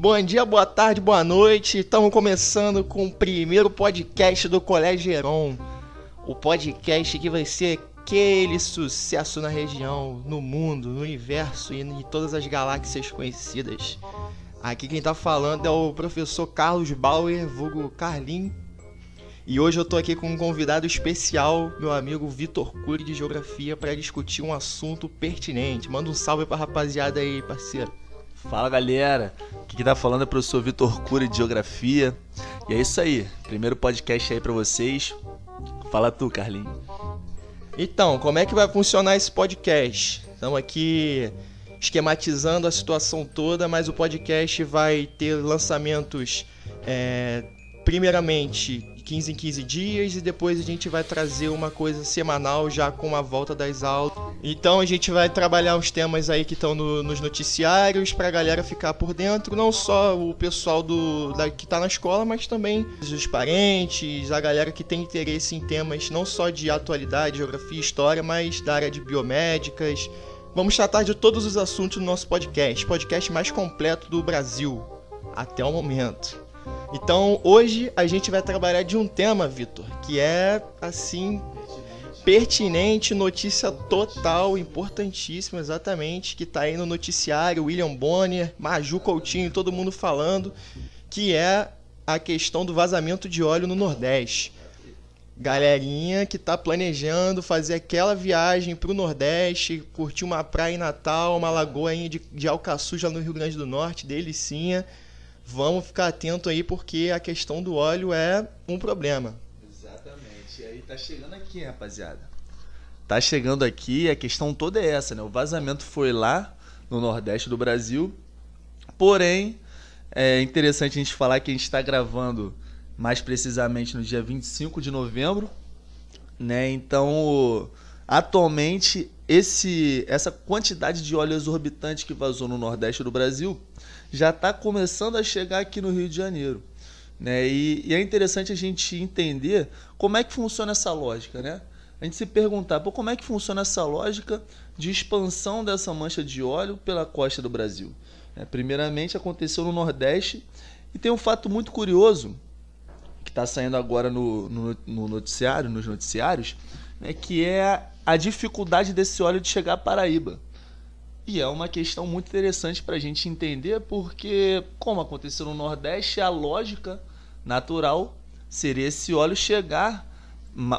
Bom dia, boa tarde, boa noite. Estamos começando com o primeiro podcast do Colégio Heron. O podcast que vai ser aquele sucesso na região, no mundo, no universo e em todas as galáxias conhecidas. Aqui quem tá falando é o professor Carlos Bauer, vulgo Carlin. E hoje eu tô aqui com um convidado especial, meu amigo Vitor Cury de Geografia, para discutir um assunto pertinente. Manda um salve pra rapaziada aí, parceiro. Fala galera, aqui que tá falando é o professor Vitor Cury de Geografia. E é isso aí, primeiro podcast aí para vocês. Fala tu, Carlinhos. Então, como é que vai funcionar esse podcast? Estamos aqui esquematizando a situação toda, mas o podcast vai ter lançamentos é, primeiramente 15 em 15 dias e depois a gente vai trazer uma coisa semanal já com a volta das aulas. Então a gente vai trabalhar os temas aí que estão no, nos noticiários para a galera ficar por dentro, não só o pessoal do da, que está na escola, mas também os parentes, a galera que tem interesse em temas não só de atualidade, geografia, história, mas da área de biomédicas. Vamos tratar de todos os assuntos no nosso podcast, podcast mais completo do Brasil até o momento. Então hoje a gente vai trabalhar de um tema, Vitor, que é assim pertinente, notícia total, importantíssima, exatamente, que tá aí no noticiário, William Bonner, Maju Coutinho, todo mundo falando, que é a questão do vazamento de óleo no Nordeste. Galerinha que tá planejando fazer aquela viagem pro Nordeste, curtir uma praia em Natal, uma lagoa de, de Alcaçu já no Rio Grande do Norte, delicinha vamos ficar atento aí porque a questão do óleo é um problema. Exatamente. E aí tá chegando aqui, rapaziada. Tá chegando aqui, a questão toda é essa, né? O vazamento foi lá no Nordeste do Brasil. Porém, é interessante a gente falar que a gente está gravando mais precisamente no dia 25 de novembro, né? Então, atualmente esse essa quantidade de óleo exorbitante que vazou no Nordeste do Brasil já está começando a chegar aqui no Rio de Janeiro. Né? E, e, é interessante a gente entender como é que funciona essa lógica. Né? A gente se perguntar Pô, como é que funciona essa lógica de expansão dessa mancha de óleo pela costa do Brasil. É, primeiramente, aconteceu no Nordeste e tem um fato muito curioso que está saindo agora no, no, no, noticiário, nos noticiários, né, que é a dificuldade desse óleo de chegar a Paraíba. E é uma questão muito interessante para a gente entender, porque, como aconteceu no Nordeste, a lógica natural seria esse óleo chegar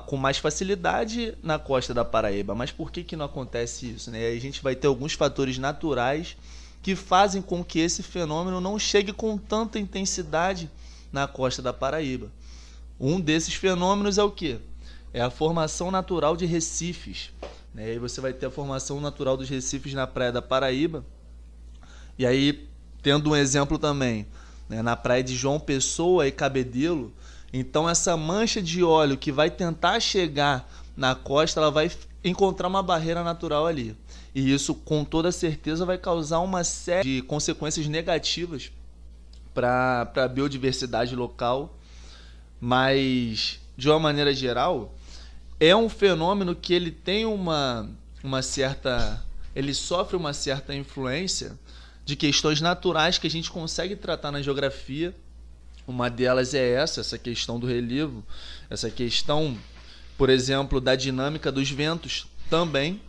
com mais facilidade na costa da Paraíba. Mas por que, que não acontece isso? Né? A gente vai ter alguns fatores naturais que fazem com que esse fenômeno não chegue com tanta intensidade na costa da Paraíba. Um desses fenômenos é o que? É a formação natural de recifes. Né? E aí você vai ter a formação natural dos recifes na praia da Paraíba. E aí, tendo um exemplo também, né? na praia de João Pessoa e Cabedelo, então essa mancha de óleo que vai tentar chegar na costa, ela vai encontrar uma barreira natural ali. E isso com toda certeza vai causar uma série de consequências negativas para a biodiversidade local. Mas, de uma maneira geral, é um fenômeno que ele tem uma, uma certa. Ele sofre uma certa influência de questões naturais que a gente consegue tratar na geografia. Uma delas é essa, essa questão do relevo, essa questão, por exemplo, da dinâmica dos ventos também.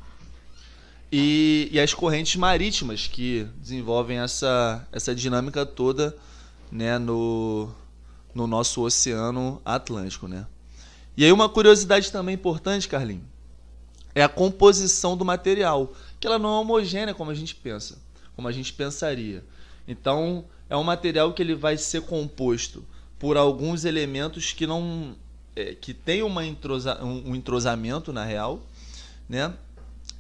E, e as correntes marítimas que desenvolvem essa, essa dinâmica toda né, no, no nosso oceano Atlântico. Né? E aí uma curiosidade também importante, Carlinhos, é a composição do material, que ela não é homogênea como a gente pensa, como a gente pensaria. Então, é um material que ele vai ser composto por alguns elementos que não é, que tem uma entrosa, um, um entrosamento na real, né?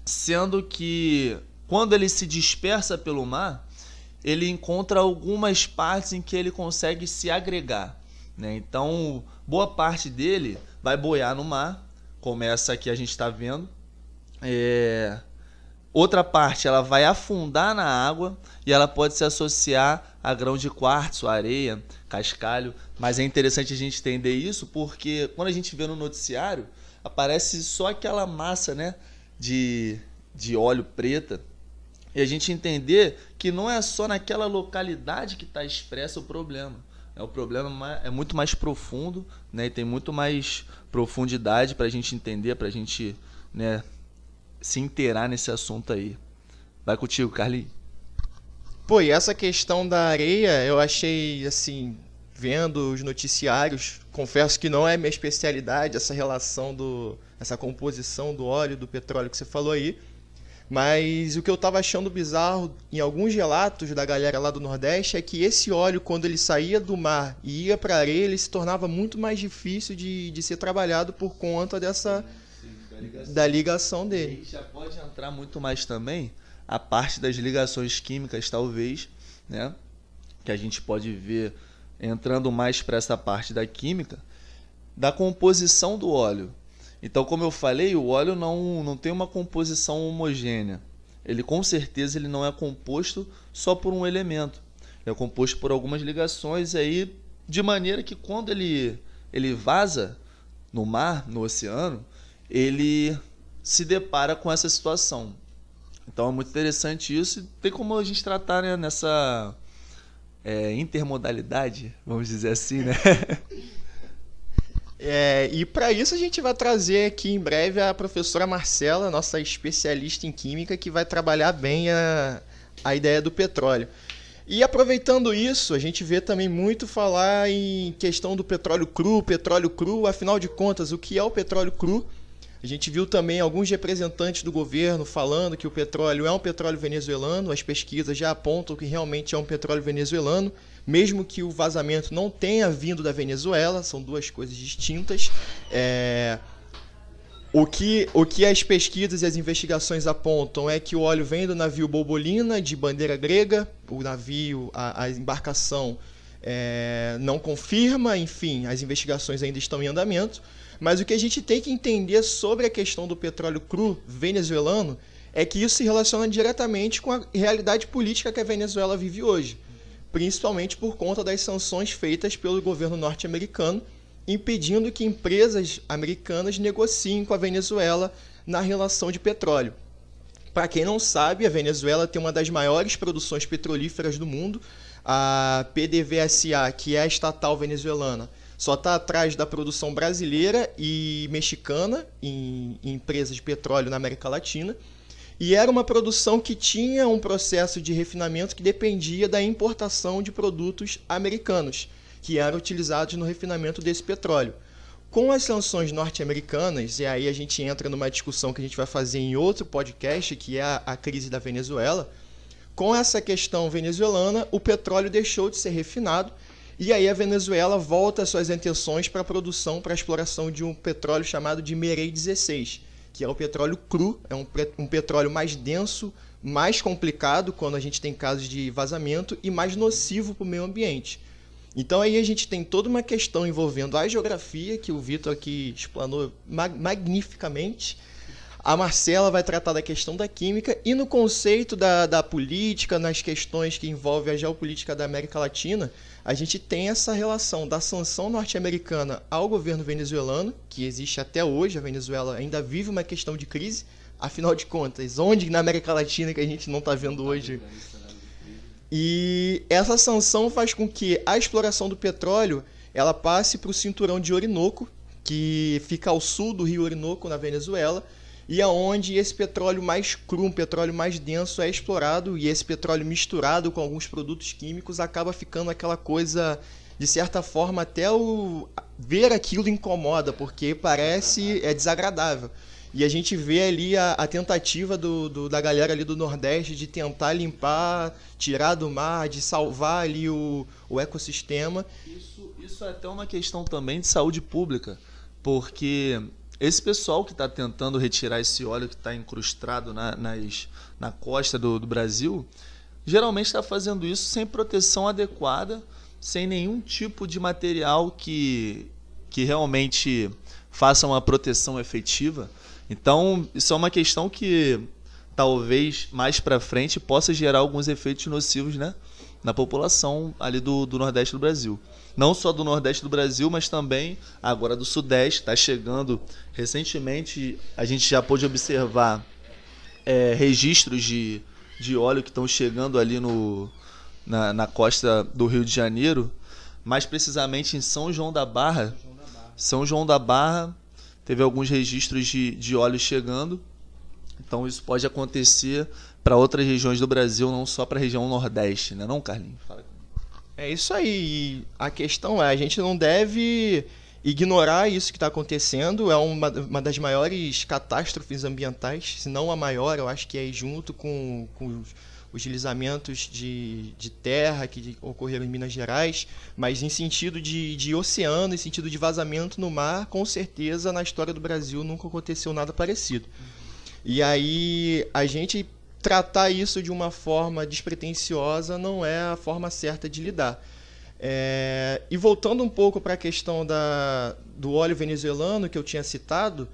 Sendo que quando ele se dispersa pelo mar, ele encontra algumas partes em que ele consegue se agregar. Né? Então, boa parte dele vai boiar no mar, como essa aqui a gente está vendo. É... Outra parte ela vai afundar na água e ela pode se associar a grão de quartzo, areia, cascalho. Mas é interessante a gente entender isso porque quando a gente vê no noticiário aparece só aquela massa né, de, de óleo preta e a gente entender que não é só naquela localidade que está expresso o problema. É o problema é muito mais profundo, né? E tem muito mais profundidade para a gente entender, para a gente, né, se inteirar nesse assunto aí. Vai contigo, Carlinhos. Pô, e essa questão da areia, eu achei assim, vendo os noticiários, confesso que não é minha especialidade essa relação do essa composição do óleo do petróleo que você falou aí. Mas o que eu estava achando bizarro em alguns relatos da galera lá do Nordeste é que esse óleo, quando ele saía do mar e ia para a areia, ele se tornava muito mais difícil de, de ser trabalhado por conta dessa da, ligação. da, ligação. dele. E já pode entrar muito mais também a parte das ligações químicas, talvez, né? Que a gente pode ver entrando mais para essa parte da química, da composição do óleo. Então, como eu falei, o óleo não, não tem uma composição homogênea. Ele com certeza ele não é composto só por um elemento. Ele é composto por algumas ligações aí de maneira que quando ele ele vaza no mar, no oceano, ele se depara com essa situação. Então é muito interessante isso e tem como a gente tratar né, nessa é, intermodalidade, vamos dizer assim, né? É, e para isso a gente vai trazer aqui em breve a professora Marcela, nossa especialista em química, que vai trabalhar bem a, a ideia do petróleo. E aproveitando isso, a gente vê também muito falar em questão do petróleo cru, petróleo cru, afinal de contas, o que é o petróleo cru? A gente viu também alguns representantes do governo falando que o petróleo é um petróleo venezuelano, as pesquisas já apontam que realmente é um petróleo venezuelano mesmo que o vazamento não tenha vindo da Venezuela, são duas coisas distintas. É... O que, o que as pesquisas e as investigações apontam é que o óleo vem do navio Bobolina, de bandeira grega. O navio, a, a embarcação é, não confirma, enfim, as investigações ainda estão em andamento. Mas o que a gente tem que entender sobre a questão do petróleo cru venezuelano é que isso se relaciona diretamente com a realidade política que a Venezuela vive hoje principalmente por conta das sanções feitas pelo governo norte-americano, impedindo que empresas americanas negociem com a Venezuela na relação de petróleo. Para quem não sabe, a Venezuela tem uma das maiores produções petrolíferas do mundo. A PDVSA, que é a estatal venezuelana, só está atrás da produção brasileira e mexicana em, em empresas de petróleo na América Latina. E era uma produção que tinha um processo de refinamento que dependia da importação de produtos americanos, que eram utilizados no refinamento desse petróleo. Com as sanções norte-americanas, e aí a gente entra numa discussão que a gente vai fazer em outro podcast, que é a, a crise da Venezuela. Com essa questão venezuelana, o petróleo deixou de ser refinado e aí a Venezuela volta suas intenções para a produção, para a exploração de um petróleo chamado de Merei 16, que é o petróleo cru, é um, um petróleo mais denso, mais complicado quando a gente tem casos de vazamento e mais nocivo para o meio ambiente. Então aí a gente tem toda uma questão envolvendo a geografia, que o Vitor aqui explanou mag magnificamente. A Marcela vai tratar da questão da química e no conceito da, da política, nas questões que envolvem a geopolítica da América Latina, a gente tem essa relação da sanção norte-americana ao governo venezuelano, que existe até hoje, a Venezuela ainda vive uma questão de crise, afinal de contas, onde na América Latina que a gente não está vendo hoje? E essa sanção faz com que a exploração do petróleo ela passe para o cinturão de Orinoco, que fica ao sul do rio Orinoco, na Venezuela, e aonde esse petróleo mais cru, um petróleo mais denso é explorado e esse petróleo misturado com alguns produtos químicos acaba ficando aquela coisa de certa forma até o ver aquilo incomoda porque parece é desagradável. E a gente vê ali a, a tentativa do, do, da galera ali do Nordeste de tentar limpar, tirar do mar, de salvar ali o, o ecossistema. Isso, isso é até uma questão também de saúde pública, porque esse pessoal que está tentando retirar esse óleo que está incrustado na, nas, na costa do, do Brasil, geralmente está fazendo isso sem proteção adequada, sem nenhum tipo de material que, que realmente faça uma proteção efetiva. Então, isso é uma questão que talvez mais para frente possa gerar alguns efeitos nocivos né, na população ali do, do Nordeste do Brasil não só do Nordeste do Brasil, mas também agora do Sudeste. Está chegando recentemente, a gente já pôde observar é, registros de de óleo que estão chegando ali no, na, na costa do Rio de Janeiro, mais precisamente em São João da Barra. São João da Barra teve alguns registros de, de óleo chegando. Então isso pode acontecer para outras regiões do Brasil, não só para a região Nordeste, né, não, Carlinhos? Fala. É isso aí. A questão é, a gente não deve ignorar isso que está acontecendo. É uma, uma das maiores catástrofes ambientais, se não a maior, eu acho que é junto com, com os deslizamentos de, de terra que ocorreram em Minas Gerais, mas em sentido de, de oceano, em sentido de vazamento no mar, com certeza na história do Brasil nunca aconteceu nada parecido. E aí a gente tratar isso de uma forma despretensiosa não é a forma certa de lidar. É, e voltando um pouco para a questão da, do óleo venezuelano que eu tinha citado,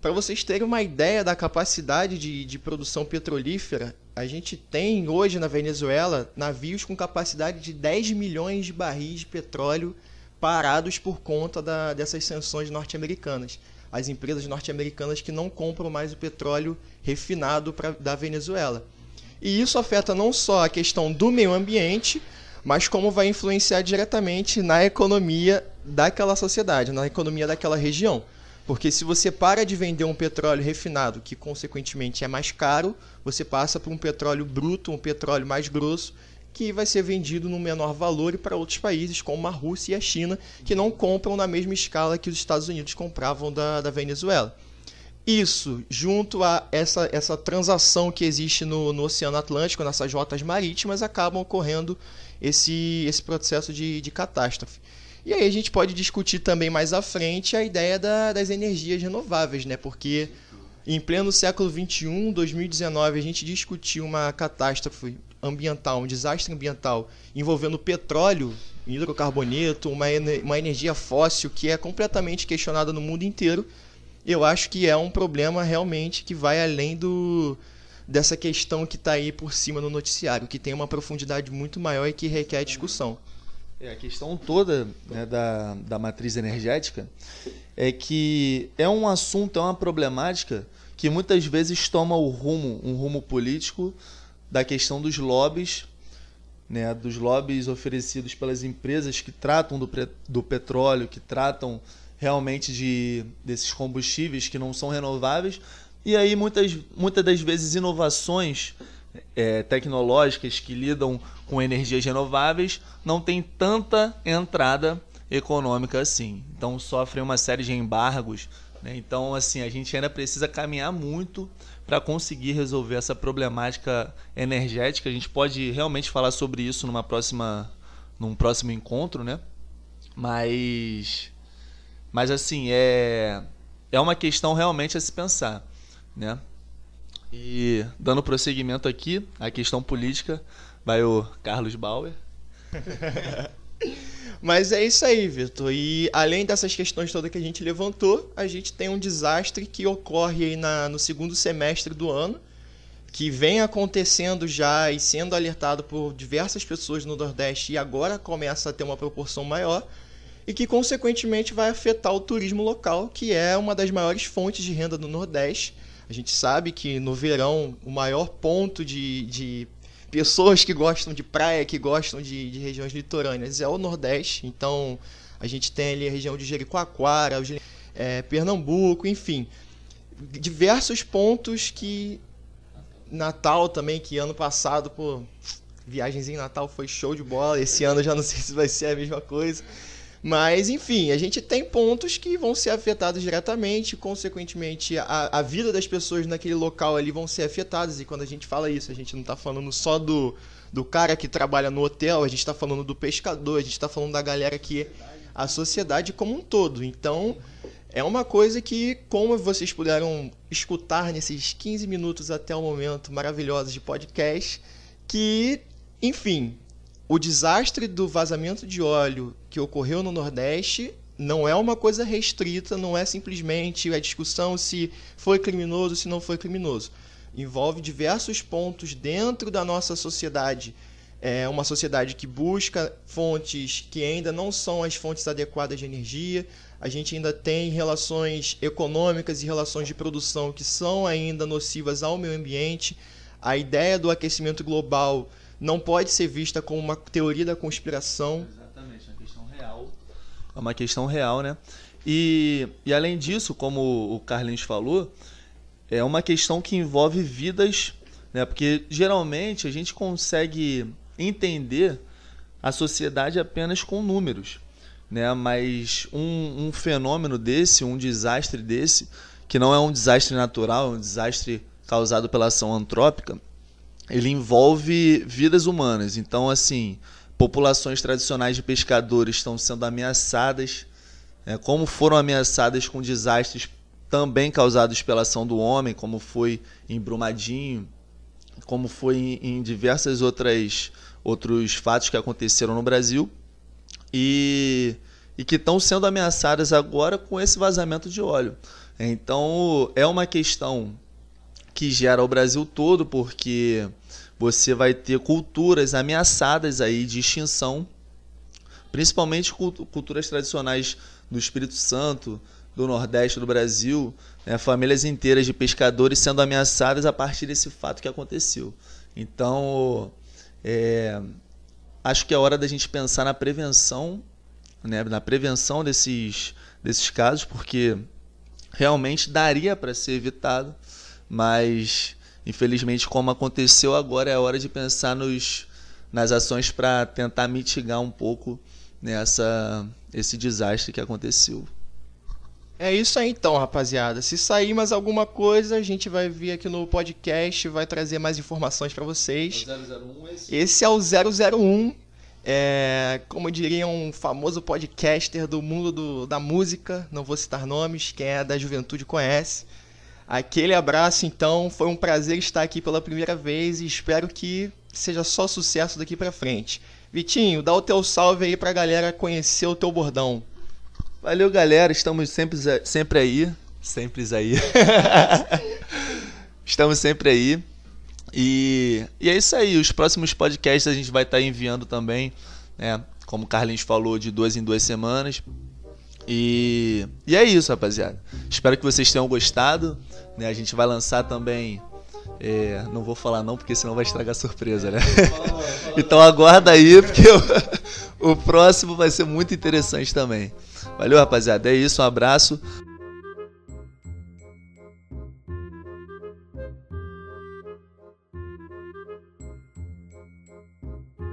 para vocês terem uma ideia da capacidade de, de produção petrolífera, a gente tem hoje na Venezuela navios com capacidade de 10 milhões de barris de petróleo parados por conta da, dessas sanções norte-americanas. As empresas norte-americanas que não compram mais o petróleo refinado pra, da Venezuela. E isso afeta não só a questão do meio ambiente, mas como vai influenciar diretamente na economia daquela sociedade, na economia daquela região. Porque se você para de vender um petróleo refinado, que consequentemente é mais caro, você passa para um petróleo bruto, um petróleo mais grosso, que vai ser vendido no menor valor e para outros países, como a Rússia e a China, que não compram na mesma escala que os Estados Unidos compravam da, da Venezuela. Isso, junto a essa, essa transação que existe no, no Oceano Atlântico, nessas rotas marítimas, acabam ocorrendo esse, esse processo de, de catástrofe. E aí a gente pode discutir também mais à frente a ideia da, das energias renováveis, né? Porque em pleno século XXI, 2019, a gente discutir uma catástrofe ambiental, um desastre ambiental envolvendo petróleo, hidrocarboneto, uma, uma energia fóssil que é completamente questionada no mundo inteiro, eu acho que é um problema realmente que vai além do, dessa questão que está aí por cima no noticiário, que tem uma profundidade muito maior e que requer discussão. É, a questão toda né, da, da matriz energética é que é um assunto, é uma problemática que muitas vezes toma o rumo, um rumo político da questão dos lobbies, né, dos lobbies oferecidos pelas empresas que tratam do, do petróleo, que tratam realmente de desses combustíveis que não são renováveis, e aí, muitas, muitas das vezes, inovações é, tecnológicas que lidam com energias renováveis não têm tanta entrada econômica assim. Então, sofrem uma série de embargos. Né? Então, assim, a gente ainda precisa caminhar muito para conseguir resolver essa problemática energética. A gente pode realmente falar sobre isso numa próxima, num próximo encontro, né? Mas, mas assim, é, é uma questão realmente a se pensar né? E dando prosseguimento aqui, a questão política, vai o Carlos Bauer. Mas é isso aí, Vitor. E além dessas questões todas que a gente levantou, a gente tem um desastre que ocorre aí na, no segundo semestre do ano, que vem acontecendo já e sendo alertado por diversas pessoas no Nordeste e agora começa a ter uma proporção maior e que consequentemente vai afetar o turismo local, que é uma das maiores fontes de renda do Nordeste a gente sabe que no verão o maior ponto de, de pessoas que gostam de praia, que gostam de, de regiões litorâneas é o Nordeste. Então a gente tem ali a região de Jericoacoara, é, Pernambuco, enfim. Diversos pontos que. Natal também, que ano passado, pô, viagens em Natal foi show de bola. Esse ano já não sei se vai ser a mesma coisa. Mas, enfim, a gente tem pontos que vão ser afetados diretamente, consequentemente, a, a vida das pessoas naquele local ali vão ser afetadas. E quando a gente fala isso, a gente não está falando só do, do cara que trabalha no hotel, a gente está falando do pescador, a gente está falando da galera que. a sociedade como um todo. Então, é uma coisa que, como vocês puderam escutar nesses 15 minutos até o momento maravilhosos de podcast, que, enfim, o desastre do vazamento de óleo que ocorreu no Nordeste não é uma coisa restrita, não é simplesmente a discussão se foi criminoso, se não foi criminoso. Envolve diversos pontos dentro da nossa sociedade. É uma sociedade que busca fontes que ainda não são as fontes adequadas de energia. A gente ainda tem relações econômicas e relações de produção que são ainda nocivas ao meio ambiente a ideia do aquecimento global não pode ser vista como uma teoria da conspiração. Exatamente, é uma questão real. É uma questão real, né? E, e além disso, como o Carlinhos falou, é uma questão que envolve vidas, né? Porque geralmente a gente consegue entender a sociedade apenas com números, né? Mas um, um fenômeno desse, um desastre desse, que não é um desastre natural, é um desastre causado pela ação antrópica, ele envolve vidas humanas. Então, assim, populações tradicionais de pescadores estão sendo ameaçadas, é, como foram ameaçadas com desastres também causados pela ação do homem, como foi em Brumadinho, como foi em, diversas outras outros fatos que aconteceram no Brasil e, e que estão sendo ameaçadas agora com esse vazamento de óleo. Então é uma questão que gera o Brasil todo, porque você vai ter culturas ameaçadas aí de extinção, principalmente culturas tradicionais do Espírito Santo, do Nordeste do Brasil, né, famílias inteiras de pescadores sendo ameaçadas a partir desse fato que aconteceu. Então, é, acho que é hora da gente pensar na prevenção, né, na prevenção desses, desses casos, porque realmente daria para ser evitado, mas infelizmente como aconteceu agora é hora de pensar nos, nas ações para tentar mitigar um pouco nessa esse desastre que aconteceu. É isso aí então, rapaziada. Se sair mais alguma coisa, a gente vai vir aqui no podcast, vai trazer mais informações para vocês. É 001 esse? esse é o 001. É, como diria um famoso podcaster do mundo do, da música, não vou citar nomes, quem é da juventude conhece. Aquele abraço, então, foi um prazer estar aqui pela primeira vez e espero que seja só sucesso daqui para frente. Vitinho, dá o teu salve aí pra galera conhecer o teu bordão. Valeu, galera. Estamos sempre, sempre aí. Sempre aí. Estamos sempre aí. E, e é isso aí. Os próximos podcasts a gente vai estar enviando também, né? Como o Carlinhos falou, de duas em duas semanas. E, e é isso, rapaziada. Espero que vocês tenham gostado. Né? A gente vai lançar também. É, não vou falar não, porque senão vai estragar a surpresa, né? então aguarda aí, porque o, o próximo vai ser muito interessante também. Valeu, rapaziada. É isso, um abraço.